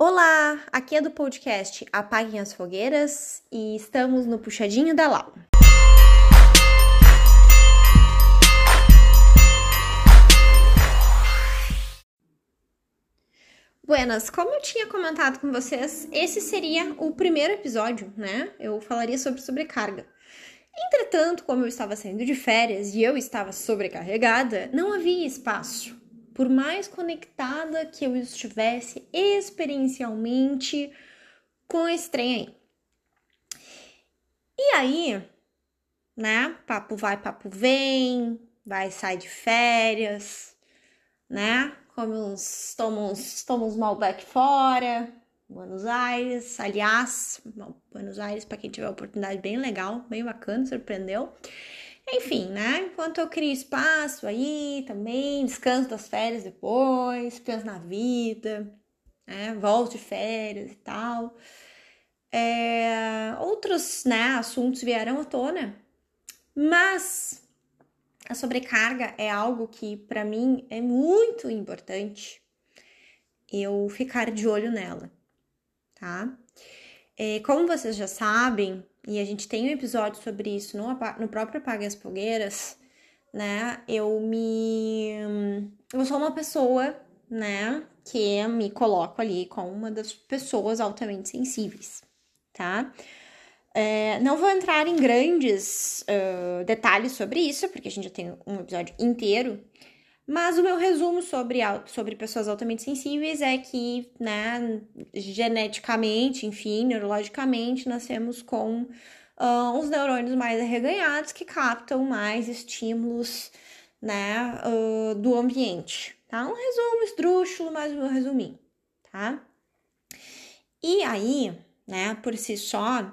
Olá, aqui é do podcast Apaguem as Fogueiras e estamos no Puxadinho da Lau. Buenas, como eu tinha comentado com vocês, esse seria o primeiro episódio, né? Eu falaria sobre sobrecarga. Entretanto, como eu estava saindo de férias e eu estava sobrecarregada, não havia espaço por mais conectada que eu estivesse experiencialmente com esse trem aí. E aí, né? Papo vai, papo vem, vai, sai de férias, né? Come uns, toma uns, toma uns Malbec fora, Buenos Aires. Aliás, Buenos Aires, para quem tiver oportunidade, bem legal, bem bacana, surpreendeu. Enfim, né? Enquanto eu crio espaço aí também, descanso das férias depois, penso na vida, né? Volto de férias e tal. É, outros né, assuntos vieram à tona, mas a sobrecarga é algo que para mim é muito importante eu ficar de olho nela, tá? É, como vocês já sabem, e a gente tem um episódio sobre isso no, no próprio Apague as Fogueiras, né? Eu me. Eu sou uma pessoa, né? Que me coloco ali como uma das pessoas altamente sensíveis, tá? É, não vou entrar em grandes uh, detalhes sobre isso, porque a gente já tem um episódio inteiro mas o meu resumo sobre, sobre pessoas altamente sensíveis é que, né, geneticamente, enfim, neurologicamente, nascemos com uh, uns neurônios mais arreganhados que captam mais estímulos, né, uh, do ambiente, tá? Um resumo esdrúxulo, mas um resuminho, tá? E aí, né, por si só,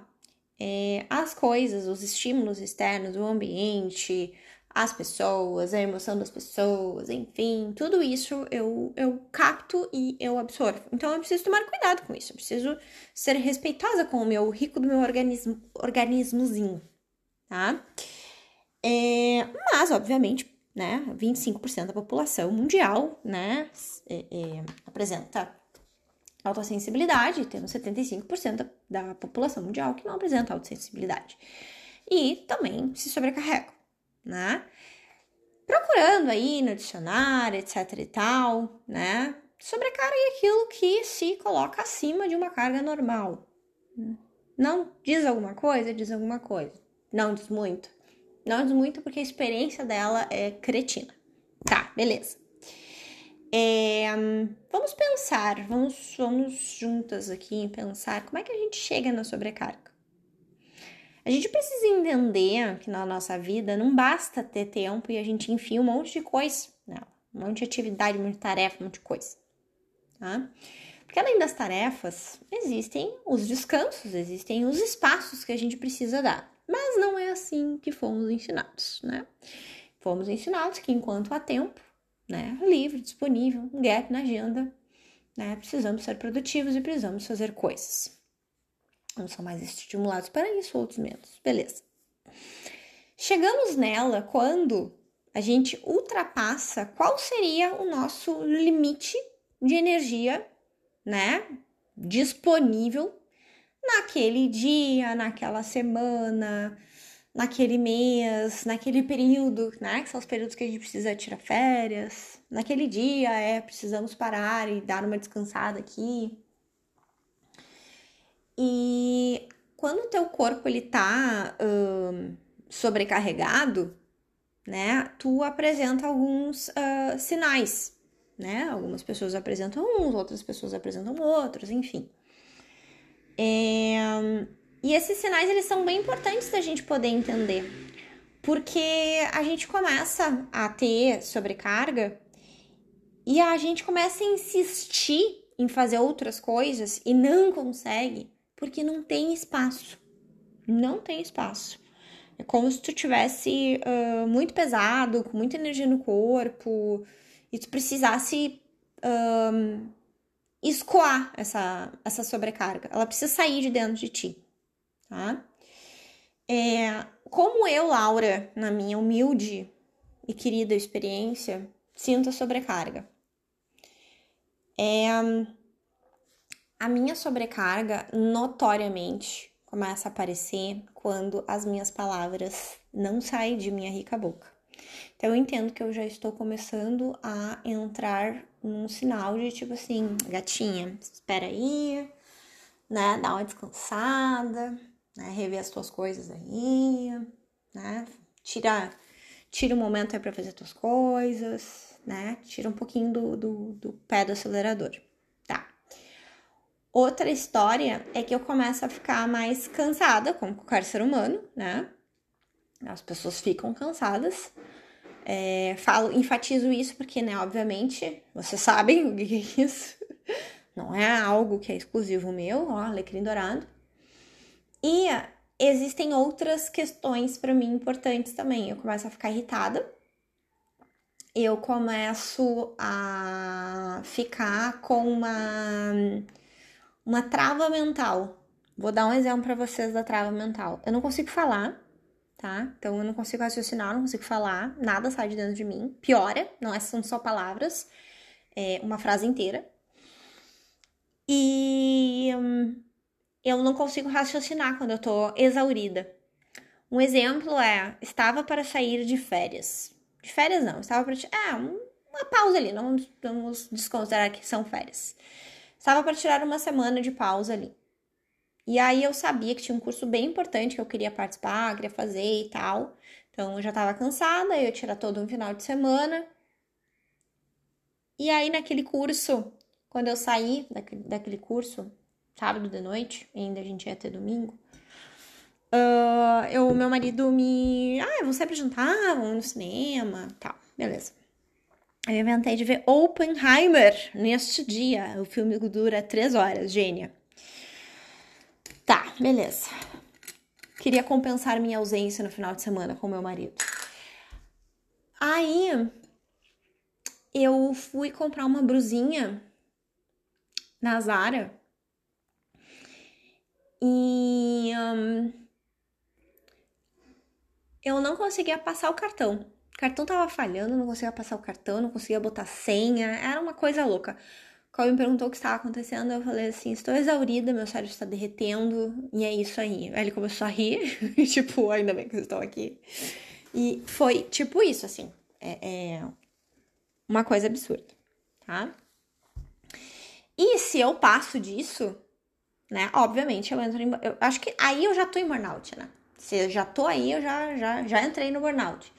é, as coisas, os estímulos externos, o ambiente, as pessoas, a emoção das pessoas, enfim, tudo isso eu, eu capto e eu absorvo. Então eu preciso tomar cuidado com isso, eu preciso ser respeitosa com o meu rico do meu organismo, organismozinho, tá? É, mas, obviamente, né, 25% da população mundial, né, é, é, apresenta alta sensibilidade, temos 75% da, da população mundial que não apresenta alta sensibilidade. E também se sobrecarrega né? Procurando aí no dicionário, etc e tal, né? Sobrecarga aquilo que se coloca acima de uma carga normal. Não diz alguma coisa, diz alguma coisa. Não diz muito. Não diz muito porque a experiência dela é cretina. Tá, beleza. É, vamos pensar, vamos, vamos juntas aqui pensar como é que a gente chega na sobrecarga. A gente precisa entender que na nossa vida não basta ter tempo e a gente enfia um monte de coisa, né? um monte de atividade, um monte de tarefa, um monte de coisa. Tá? Porque além das tarefas, existem os descansos, existem os espaços que a gente precisa dar. Mas não é assim que fomos ensinados, né? Fomos ensinados que enquanto há tempo, né, livre, disponível, um gap na agenda, né, precisamos ser produtivos e precisamos fazer coisas. Uns são mais estimulados para isso, outros menos. Beleza. Chegamos nela quando a gente ultrapassa qual seria o nosso limite de energia, né? Disponível naquele dia, naquela semana, naquele mês, naquele período, né? Que são os períodos que a gente precisa tirar férias. Naquele dia, é, precisamos parar e dar uma descansada aqui. E quando o teu corpo ele tá um, sobrecarregado, né, tu apresenta alguns uh, sinais, né? Algumas pessoas apresentam uns, outras pessoas apresentam outros, enfim. É, e esses sinais eles são bem importantes da gente poder entender, porque a gente começa a ter sobrecarga e a gente começa a insistir em fazer outras coisas e não consegue porque não tem espaço. Não tem espaço. É como se tu tivesse uh, muito pesado, com muita energia no corpo, e tu precisasse escoar essa, essa sobrecarga. Ela precisa sair de dentro de ti, tá? É, como eu, Laura, na minha humilde e querida experiência, sinto a sobrecarga? É, a minha sobrecarga notoriamente começa a aparecer quando as minhas palavras não saem de minha rica boca. Então eu entendo que eu já estou começando a entrar num sinal de tipo assim, gatinha, espera aí, né? Dá uma descansada, né? Rever as tuas coisas aí, né? Tira, tira um momento aí para fazer tuas coisas, né? Tira um pouquinho do, do, do pé do acelerador. Outra história é que eu começo a ficar mais cansada, como qualquer ser humano, né? As pessoas ficam cansadas. É, falo, enfatizo isso porque, né, obviamente, vocês sabem o que é isso. Não é algo que é exclusivo meu, ó, alecrim dourado. E existem outras questões para mim importantes também. Eu começo a ficar irritada. Eu começo a ficar com uma uma trava mental. Vou dar um exemplo para vocês da trava mental. Eu não consigo falar, tá? Então eu não consigo raciocinar, não consigo falar, nada sai de dentro de mim. Piora, não é, são só palavras, é uma frase inteira. E hum, eu não consigo raciocinar quando eu tô exaurida. Um exemplo é: estava para sair de férias. De férias não, estava para. É, uma pausa ali, não vamos desconsiderar que são férias. Estava para tirar uma semana de pausa ali. E aí eu sabia que tinha um curso bem importante que eu queria participar, queria fazer e tal. Então eu já estava cansada, eu tirar todo um final de semana. E aí naquele curso, quando eu saí daquele, daquele curso, sábado de noite, ainda a gente ia ter domingo, uh, eu, meu marido me. Ah, vamos sair jantar, vamos no cinema tal. Beleza. Eu inventei de ver Oppenheimer neste dia. O filme dura três horas, gênia. Tá, beleza. Queria compensar minha ausência no final de semana com meu marido. Aí eu fui comprar uma brusinha na Zara e um, eu não conseguia passar o cartão. O cartão tava falhando, não conseguia passar o cartão, não conseguia botar senha, era uma coisa louca. Quando me perguntou o que estava acontecendo, eu falei assim: estou exaurida, meu cérebro está derretendo, e é isso aí. Aí ele começou a rir, tipo, ainda bem que vocês estão aqui. E foi tipo isso, assim. É, é uma coisa absurda, tá? E se eu passo disso, né? Obviamente eu entro em. Eu acho que aí eu já tô em burnout, né? Se eu já tô aí, eu já, já, já entrei no burnout.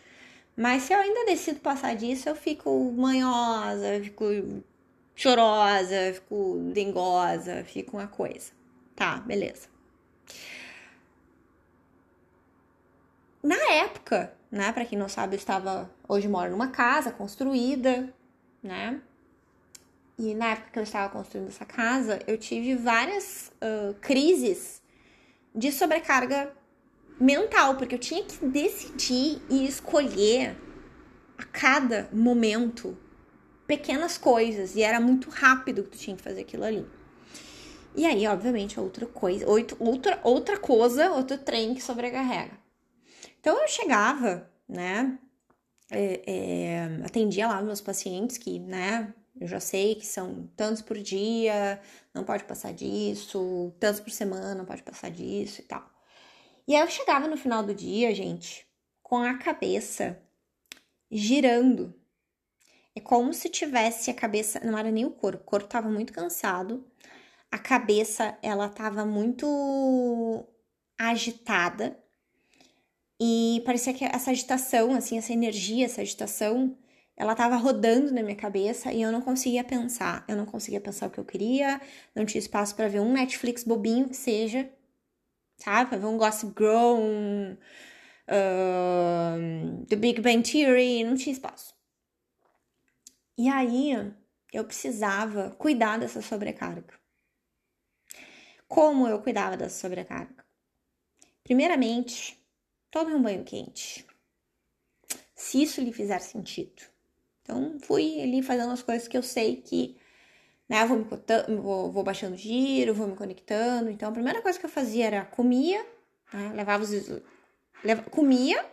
Mas se eu ainda decido passar disso, eu fico manhosa, eu fico chorosa, fico dengosa, fico uma coisa. Tá, beleza. Na época, né, para quem não sabe, eu estava hoje moro numa casa construída, né? E na época que eu estava construindo essa casa, eu tive várias uh, crises de sobrecarga mental, porque eu tinha que decidir e escolher a cada momento pequenas coisas e era muito rápido que tu tinha que fazer aquilo ali. E aí, obviamente, outra coisa, outra, outra coisa, outro trem que sobrecarrega. Então eu chegava, né? É, é, atendia lá meus pacientes que, né? Eu já sei que são tantos por dia, não pode passar disso, tantos por semana, não pode passar disso e tal. E aí eu chegava no final do dia, gente, com a cabeça girando. É como se tivesse a cabeça, não era nem o corpo, o corpo tava muito cansado, a cabeça ela tava muito agitada e parecia que essa agitação, assim, essa energia, essa agitação ela tava rodando na minha cabeça e eu não conseguia pensar. Eu não conseguia pensar o que eu queria, não tinha espaço para ver um Netflix bobinho que seja, sabe? Pra ver um Gossip Girl, um uh, The Big Bang Theory, não tinha espaço. E aí eu precisava cuidar dessa sobrecarga. Como eu cuidava dessa sobrecarga? Primeiramente, tome um banho quente. Se isso lhe fizer sentido. Então, fui ali fazendo as coisas que eu sei que, né, vou, vou, vou baixando giro, vou me conectando. Então, a primeira coisa que eu fazia era comia, né, levava os... Leva, comia,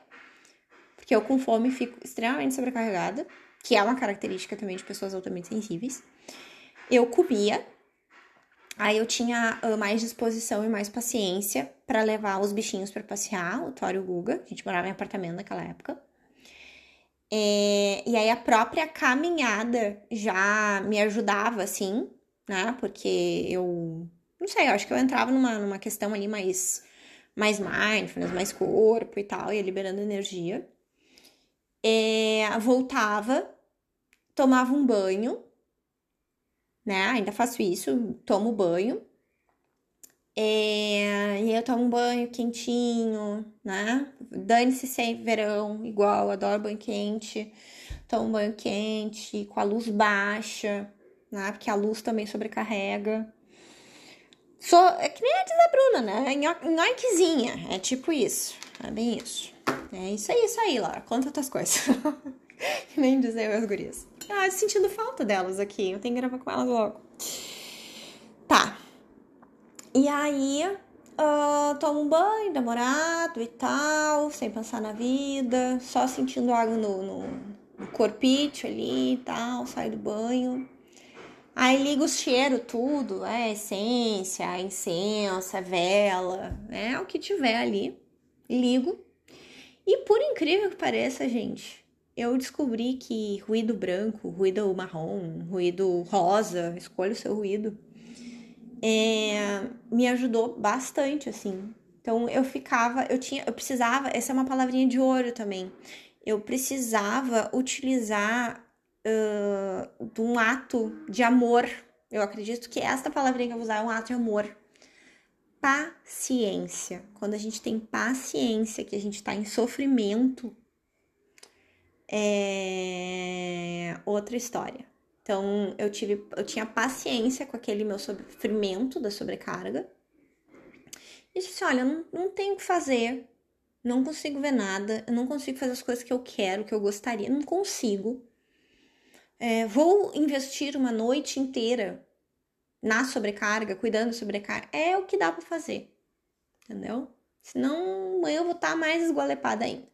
porque eu com fome fico extremamente sobrecarregada, que é uma característica também de pessoas altamente sensíveis. Eu comia, Aí eu tinha uh, mais disposição e mais paciência para levar os bichinhos para passear, o Thor e o Guga. A gente morava em apartamento naquela época. É, e aí a própria caminhada já me ajudava, assim, né? Porque eu, não sei, eu acho que eu entrava numa, numa questão ali mais, mais mindfulness, mais corpo e tal, ia liberando energia. É, voltava, tomava um banho, né? Ainda faço isso, tomo banho. É, e eu tomo banho quentinho, né? Dane-se sem verão, igual, adoro banho quente. Tomo banho quente, com a luz baixa, né? Porque a luz também sobrecarrega. Sou, é que nem a diz a Bruna, né? Nhoquezinha, é tipo isso. É bem isso. É isso aí, isso aí, Laura. Conta outras coisas. nem dizer as gurias. Ah, sentindo falta delas aqui. Eu tenho que gravar com elas logo. Tá. E aí, uh, tomo um banho demorado e tal, sem pensar na vida, só sentindo água no, no, corpite ali e tal, saio do banho. Aí ligo o cheiro, tudo, é essência, incenso, vela, né? O que tiver ali. Ligo. E por incrível que pareça, gente, eu descobri que ruído branco, ruído marrom, ruído rosa, escolha o seu ruído é, me ajudou bastante, assim. Então eu ficava, eu tinha, eu precisava, essa é uma palavrinha de ouro também. Eu precisava utilizar uh, de um ato de amor. Eu acredito que esta palavrinha que eu vou usar é um ato de amor. Paciência. Quando a gente tem paciência, que a gente está em sofrimento, é outra história. Então, eu tive, eu tinha paciência com aquele meu sofrimento da sobrecarga. E disse, olha, não, não tenho o que fazer, não consigo ver nada, eu não consigo fazer as coisas que eu quero, que eu gostaria, não consigo. É, vou investir uma noite inteira na sobrecarga, cuidando da sobrecarga, é o que dá para fazer, entendeu? Senão eu vou estar tá mais esgolepada ainda.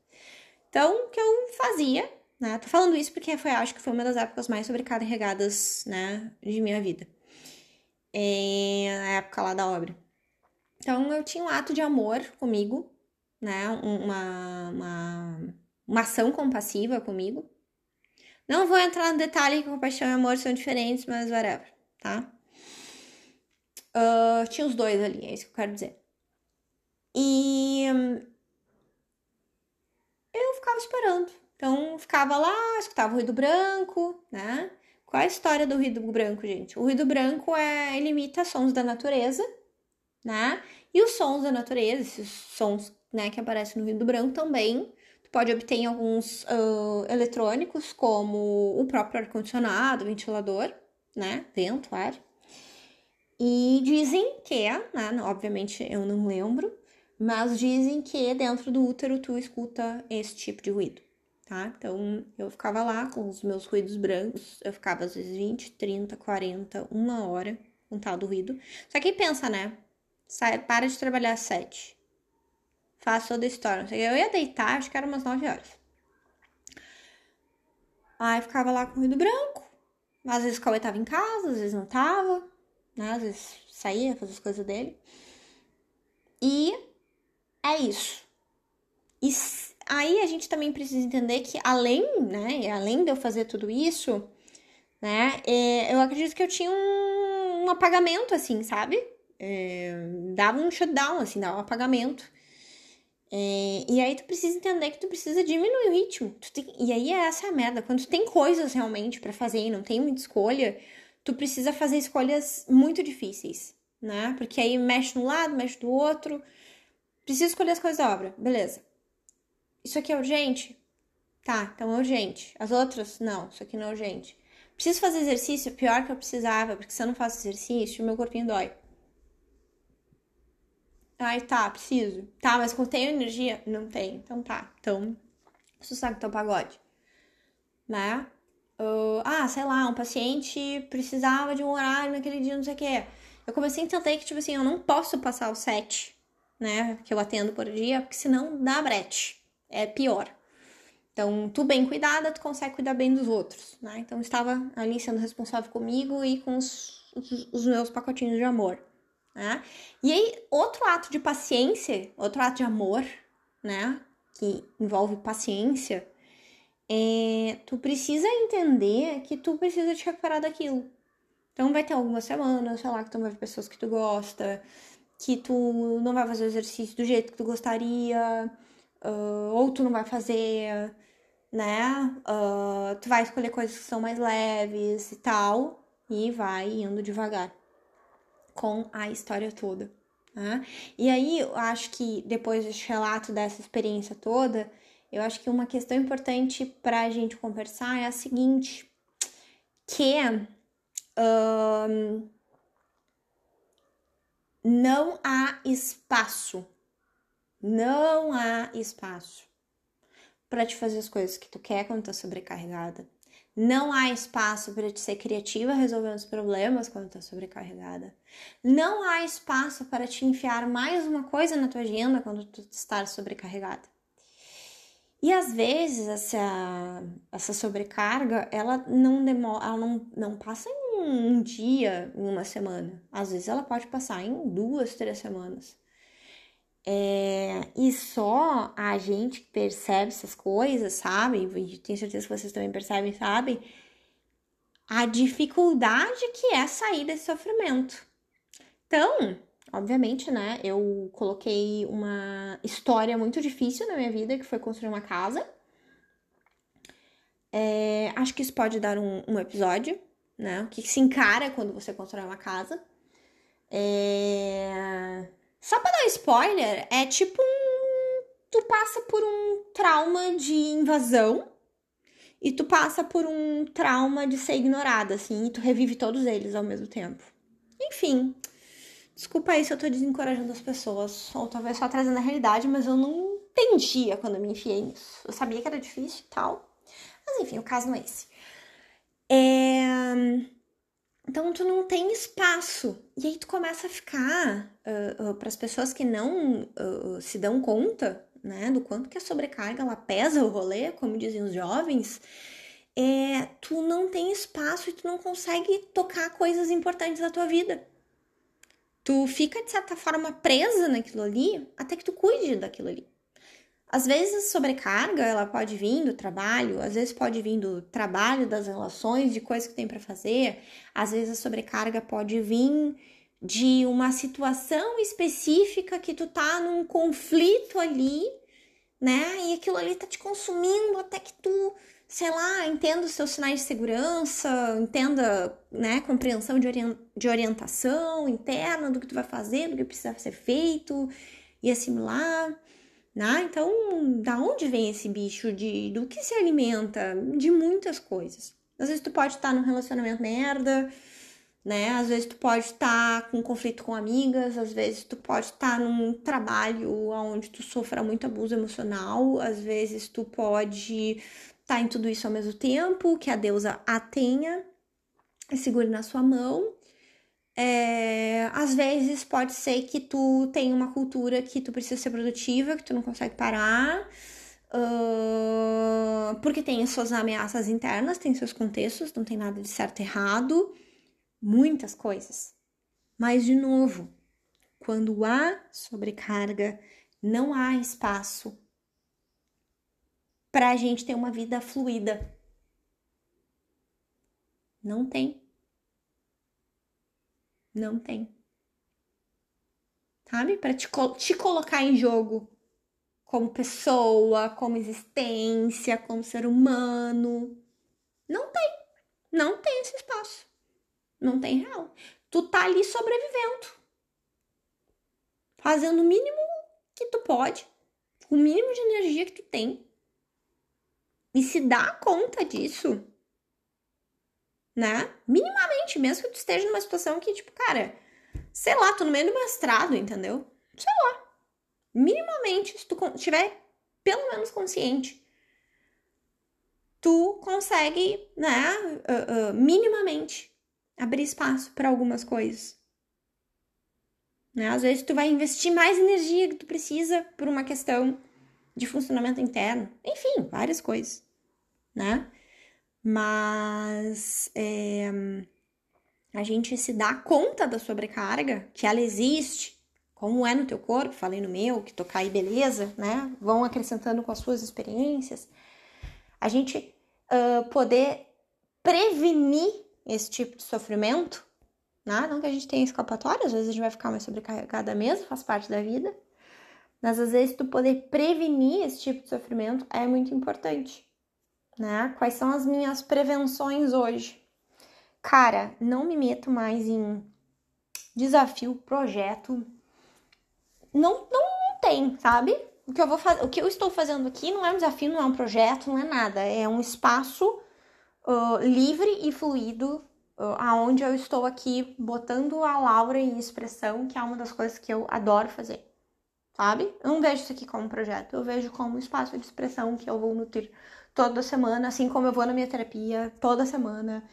Então, o que eu fazia né? Tô falando isso porque foi, acho que foi uma das épocas mais sobrecarregadas, né, de minha vida. É, época lá da obra. Então eu tinha um ato de amor comigo, né? Uma, uma, uma ação compassiva comigo. Não vou entrar no detalhe que compaixão e amor são diferentes, mas whatever, tá? Uh, tinha os dois ali, é isso que eu quero dizer. E eu ficava esperando ficava lá, escutava o ruído branco, né? Qual é a história do ruído branco, gente? O ruído branco é, imita sons da natureza, né? E os sons da natureza, esses sons né, que aparecem no ruído branco também, tu pode obter em alguns uh, eletrônicos, como o próprio ar-condicionado, ventilador, né? Vento, ar. E dizem que, né? Obviamente eu não lembro, mas dizem que dentro do útero tu escuta esse tipo de ruído tá? Então eu ficava lá com os meus ruídos brancos, eu ficava às vezes 20, 30, 40, uma hora com tal do ruído. Só que pensa, né? Sai, para de trabalhar às 7. Faz toda a história. Eu ia deitar, acho que era umas 9 horas. Aí ficava lá com o ruído branco. Às vezes o Cauê tava em casa, às vezes não tava, né? Às vezes saía, fazia as coisas dele. E é isso. E aí a gente também precisa entender que além, né, além de eu fazer tudo isso, né, é, eu acredito que eu tinha um, um apagamento, assim, sabe? É, dava um shutdown, assim, dava um apagamento. É, e aí tu precisa entender que tu precisa diminuir o ritmo. Tem, e aí é essa a merda. Quando tu tem coisas realmente para fazer e não tem muita escolha, tu precisa fazer escolhas muito difíceis, né? Porque aí mexe de um lado, mexe do outro. Precisa escolher as coisas da obra, beleza. Isso aqui é urgente? Tá, então é urgente. As outras? Não, isso aqui não é urgente. Preciso fazer exercício? Pior que eu precisava, porque se eu não faço exercício, meu corpinho dói. Ai, tá, preciso. Tá, mas tenho energia? Não tem. Então tá. Então, sossego teu pagode. Né? Uh, ah, sei lá, um paciente precisava de um horário naquele dia, não sei o quê. Eu comecei a entender que, tipo assim, eu não posso passar o sete, né? Que eu atendo por dia, porque senão dá brete é pior. Então, tu bem cuidada, tu consegue cuidar bem dos outros, né? Então, estava ali sendo responsável comigo e com os os, os meus pacotinhos de amor, né? E aí, outro ato de paciência, outro ato de amor, né? Que envolve paciência, é, tu precisa entender que tu precisa te recuperar daquilo. Então vai ter algumas semanas, sei lá, que tu vai ver pessoas que tu gosta, que tu não vai fazer o exercício do jeito que tu gostaria, uh, ou tu não vai fazer, né? Uh, tu vai escolher coisas que são mais leves e tal, e vai indo devagar com a história toda. Né? E aí eu acho que depois desse relato dessa experiência toda, eu acho que uma questão importante para a gente conversar é a seguinte, que um, não há espaço, não há espaço para te fazer as coisas que tu quer quando tá sobrecarregada. Não há espaço para te ser criativa resolvendo os problemas quando tá sobrecarregada. Não há espaço para te enfiar mais uma coisa na tua agenda quando tu está sobrecarregada. E às vezes essa, essa sobrecarga, ela não demora, ela não, não passa em um dia, em uma semana. Às vezes ela pode passar em duas, três semanas. É, e só a gente percebe essas coisas, sabe? E tenho certeza que vocês também percebem, sabem? A dificuldade que é sair desse sofrimento. Então, obviamente, né? Eu coloquei uma história muito difícil na minha vida, que foi construir uma casa. É, acho que isso pode dar um, um episódio, né? O que se encara quando você constrói uma casa. É... Só pra dar spoiler, é tipo um. Tu passa por um trauma de invasão e tu passa por um trauma de ser ignorada, assim, e tu revive todos eles ao mesmo tempo. Enfim, desculpa aí se eu tô desencorajando as pessoas, ou talvez só trazendo a realidade, mas eu não entendia quando eu me enfiei nisso. Eu sabia que era difícil e tal, mas enfim, o caso não é esse. É... Então tu não tem espaço. E aí tu começa a ficar, uh, uh, para as pessoas que não uh, se dão conta, né, do quanto que a sobrecarga ela pesa o rolê, como dizem os jovens, é, tu não tem espaço e tu não consegue tocar coisas importantes da tua vida. Tu fica, de certa forma, presa naquilo ali até que tu cuide daquilo ali. Às vezes a sobrecarga, ela pode vir do trabalho, às vezes pode vir do trabalho, das relações, de coisas que tem para fazer. Às vezes a sobrecarga pode vir de uma situação específica que tu tá num conflito ali, né? E aquilo ali tá te consumindo até que tu, sei lá, entenda os seus sinais de segurança, entenda, né, compreensão de, de orientação interna do que tu vai fazer, do que precisa ser feito e assimilar. Né? Então, da onde vem esse bicho? De, do que se alimenta? De muitas coisas. Às vezes tu pode estar num relacionamento merda, né? Às vezes tu pode estar com conflito com amigas, às vezes tu pode estar num trabalho onde tu sofra muito abuso emocional, às vezes tu pode estar em tudo isso ao mesmo tempo, que a deusa a tenha segure na sua mão. É, às vezes pode ser que tu tenha uma cultura que tu precisa ser produtiva, que tu não consegue parar, uh, porque tem as suas ameaças internas, tem seus contextos, não tem nada de certo e errado, muitas coisas. Mas, de novo, quando há sobrecarga, não há espaço para a gente ter uma vida fluida. Não tem. Não tem. Sabe? Para te, te colocar em jogo como pessoa, como existência, como ser humano. Não tem. Não tem esse espaço. Não tem real. Tu tá ali sobrevivendo. Fazendo o mínimo que tu pode, o mínimo de energia que tu tem. E se dá conta disso, né? Minimamente, mesmo que tu esteja numa situação que, tipo, cara, sei lá, tô no meio do mestrado, entendeu? Sei lá. Minimamente, se tu estiver pelo menos consciente, tu consegue, né, uh, uh, minimamente abrir espaço para algumas coisas. Né? Às vezes tu vai investir mais energia que tu precisa por uma questão de funcionamento interno. Enfim, várias coisas, né? Mas é, a gente se dá conta da sobrecarga, que ela existe, como é no teu corpo, falei no meu, que tocar aí beleza, né? Vão acrescentando com as suas experiências. A gente uh, poder prevenir esse tipo de sofrimento, né? Não que a gente tenha escapatória, às vezes a gente vai ficar mais sobrecarregada mesmo, faz parte da vida. Mas às vezes tu poder prevenir esse tipo de sofrimento é muito importante, né? Quais são as minhas prevenções hoje? Cara, não me meto mais em desafio, projeto. Não, não, tem, sabe? O que eu vou o que eu estou fazendo aqui não é um desafio, não é um projeto, não é nada. É um espaço uh, livre e fluido, aonde eu estou aqui botando a Laura em expressão, que é uma das coisas que eu adoro fazer. Sabe? Eu não vejo isso aqui como um projeto, eu vejo como um espaço de expressão que eu vou nutrir toda semana, assim como eu vou na minha terapia toda semana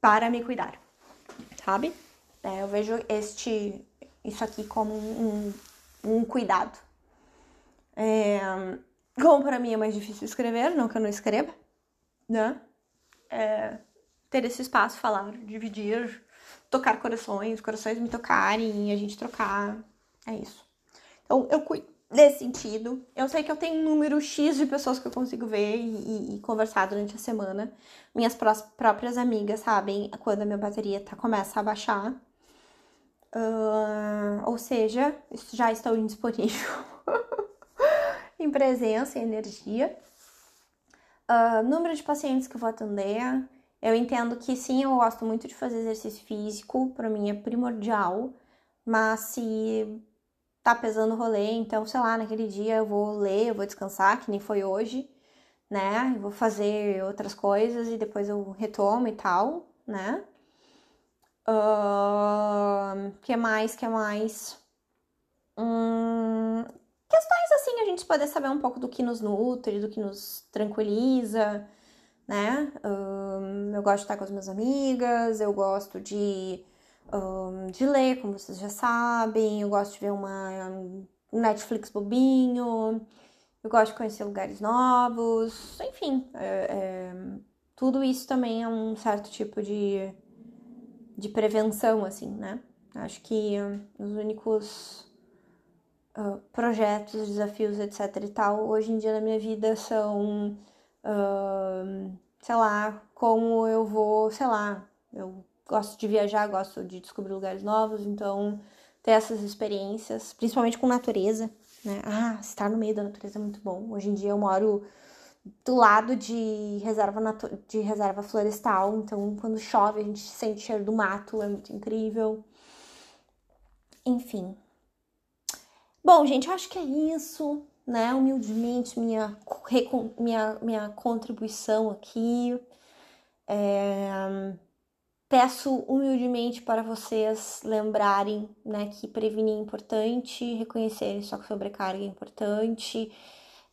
para me cuidar, sabe? É, eu vejo este, isso aqui como um, um, cuidado. É, como para mim é mais difícil escrever, não que eu não escreva, né? É, ter esse espaço, falar, dividir, tocar corações, corações me tocarem, a gente trocar, é isso. Então eu cuido nesse sentido. Eu sei que eu tenho um número X de pessoas que eu consigo ver e, e, e conversar durante a semana. Minhas pró próprias amigas sabem quando a minha bateria tá, começa a baixar. Uh, ou seja, já estou indisponível em presença e energia. Uh, número de pacientes que eu vou atender. Eu entendo que sim, eu gosto muito de fazer exercício físico, para mim é primordial, mas se tá pesando o rolê, então, sei lá, naquele dia eu vou ler, eu vou descansar, que nem foi hoje, né? Eu vou fazer outras coisas e depois eu retomo e tal, né? Uh, que mais, que mais? Hum, questões assim, a gente poder saber um pouco do que nos nutre, do que nos tranquiliza, né? Uh, eu gosto de estar com as minhas amigas, eu gosto de um, de ler, como vocês já sabem. Eu gosto de ver uma um Netflix bobinho. Eu gosto de conhecer lugares novos. Enfim, é, é, tudo isso também é um certo tipo de, de prevenção, assim, né? Acho que os únicos uh, projetos, desafios, etc e tal, hoje em dia na minha vida são, uh, sei lá, como eu vou, sei lá, eu gosto de viajar, gosto de descobrir lugares novos, então ter essas experiências, principalmente com natureza, né? Ah, estar no meio da natureza é muito bom. Hoje em dia eu moro do lado de reserva de reserva florestal, então quando chove a gente sente o cheiro do mato, é muito incrível. Enfim. Bom, gente, eu acho que é isso, né? Humildemente, minha, minha, minha contribuição aqui. É Peço humildemente para vocês lembrarem né, que prevenir é importante, reconhecer sua sobrecarga é importante,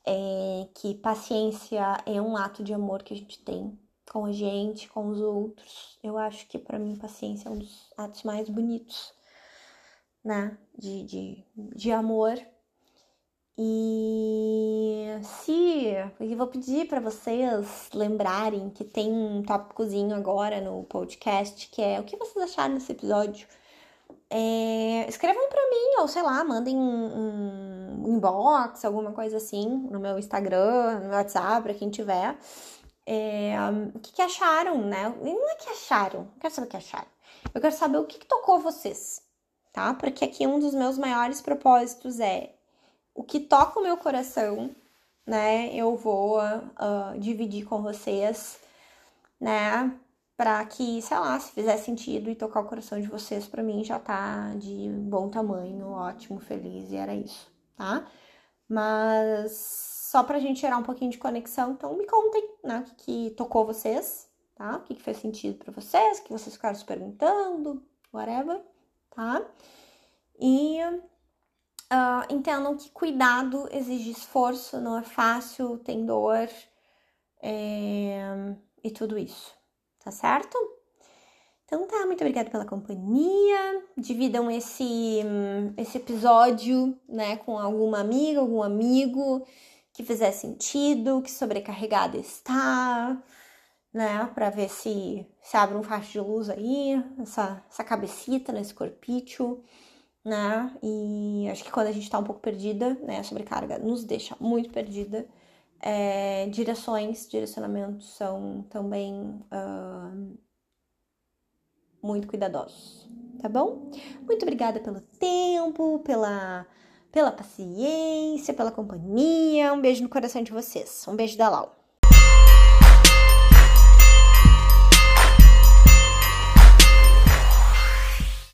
é, que paciência é um ato de amor que a gente tem com a gente, com os outros. Eu acho que para mim paciência é um dos atos mais bonitos, né, de, de, de amor e se eu vou pedir para vocês lembrarem que tem um tópicozinho agora no podcast que é o que vocês acharam desse episódio. É, escrevam para mim, ou sei lá, mandem um, um, inbox, alguma coisa assim, no meu Instagram, no WhatsApp, para quem tiver. É, o que, que, acharam, né? Não é que acharam, não quero saber o que acharam. Eu quero saber o que, que tocou vocês, tá? Porque aqui um dos meus maiores propósitos é o que toca o meu coração, né? Eu vou uh, dividir com vocês, né? Pra que, sei lá, se fizer sentido e tocar o coração de vocês, para mim já tá de bom tamanho, ótimo, feliz, e era isso, tá? Mas só pra gente gerar um pouquinho de conexão, então me contem, né? O que, que tocou vocês, tá? O que, que fez sentido para vocês, o que vocês ficaram se perguntando, whatever, tá? E Uh, entendam que cuidado exige esforço, não é fácil, tem dor é, e tudo isso, tá certo? Então tá, muito obrigada pela companhia. Dividam esse, esse episódio né, com alguma amiga, algum amigo que fizer sentido, que sobrecarregada está. né? Pra ver se, se abre um faixa de luz aí, essa, essa cabecita nesse corpício, né? E acho que quando a gente tá um pouco perdida, né? A sobrecarga nos deixa muito perdida. É, direções, direcionamentos são também uh, muito cuidadosos, tá bom? Muito obrigada pelo tempo, pela, pela paciência, pela companhia. Um beijo no coração de vocês. Um beijo da Lau.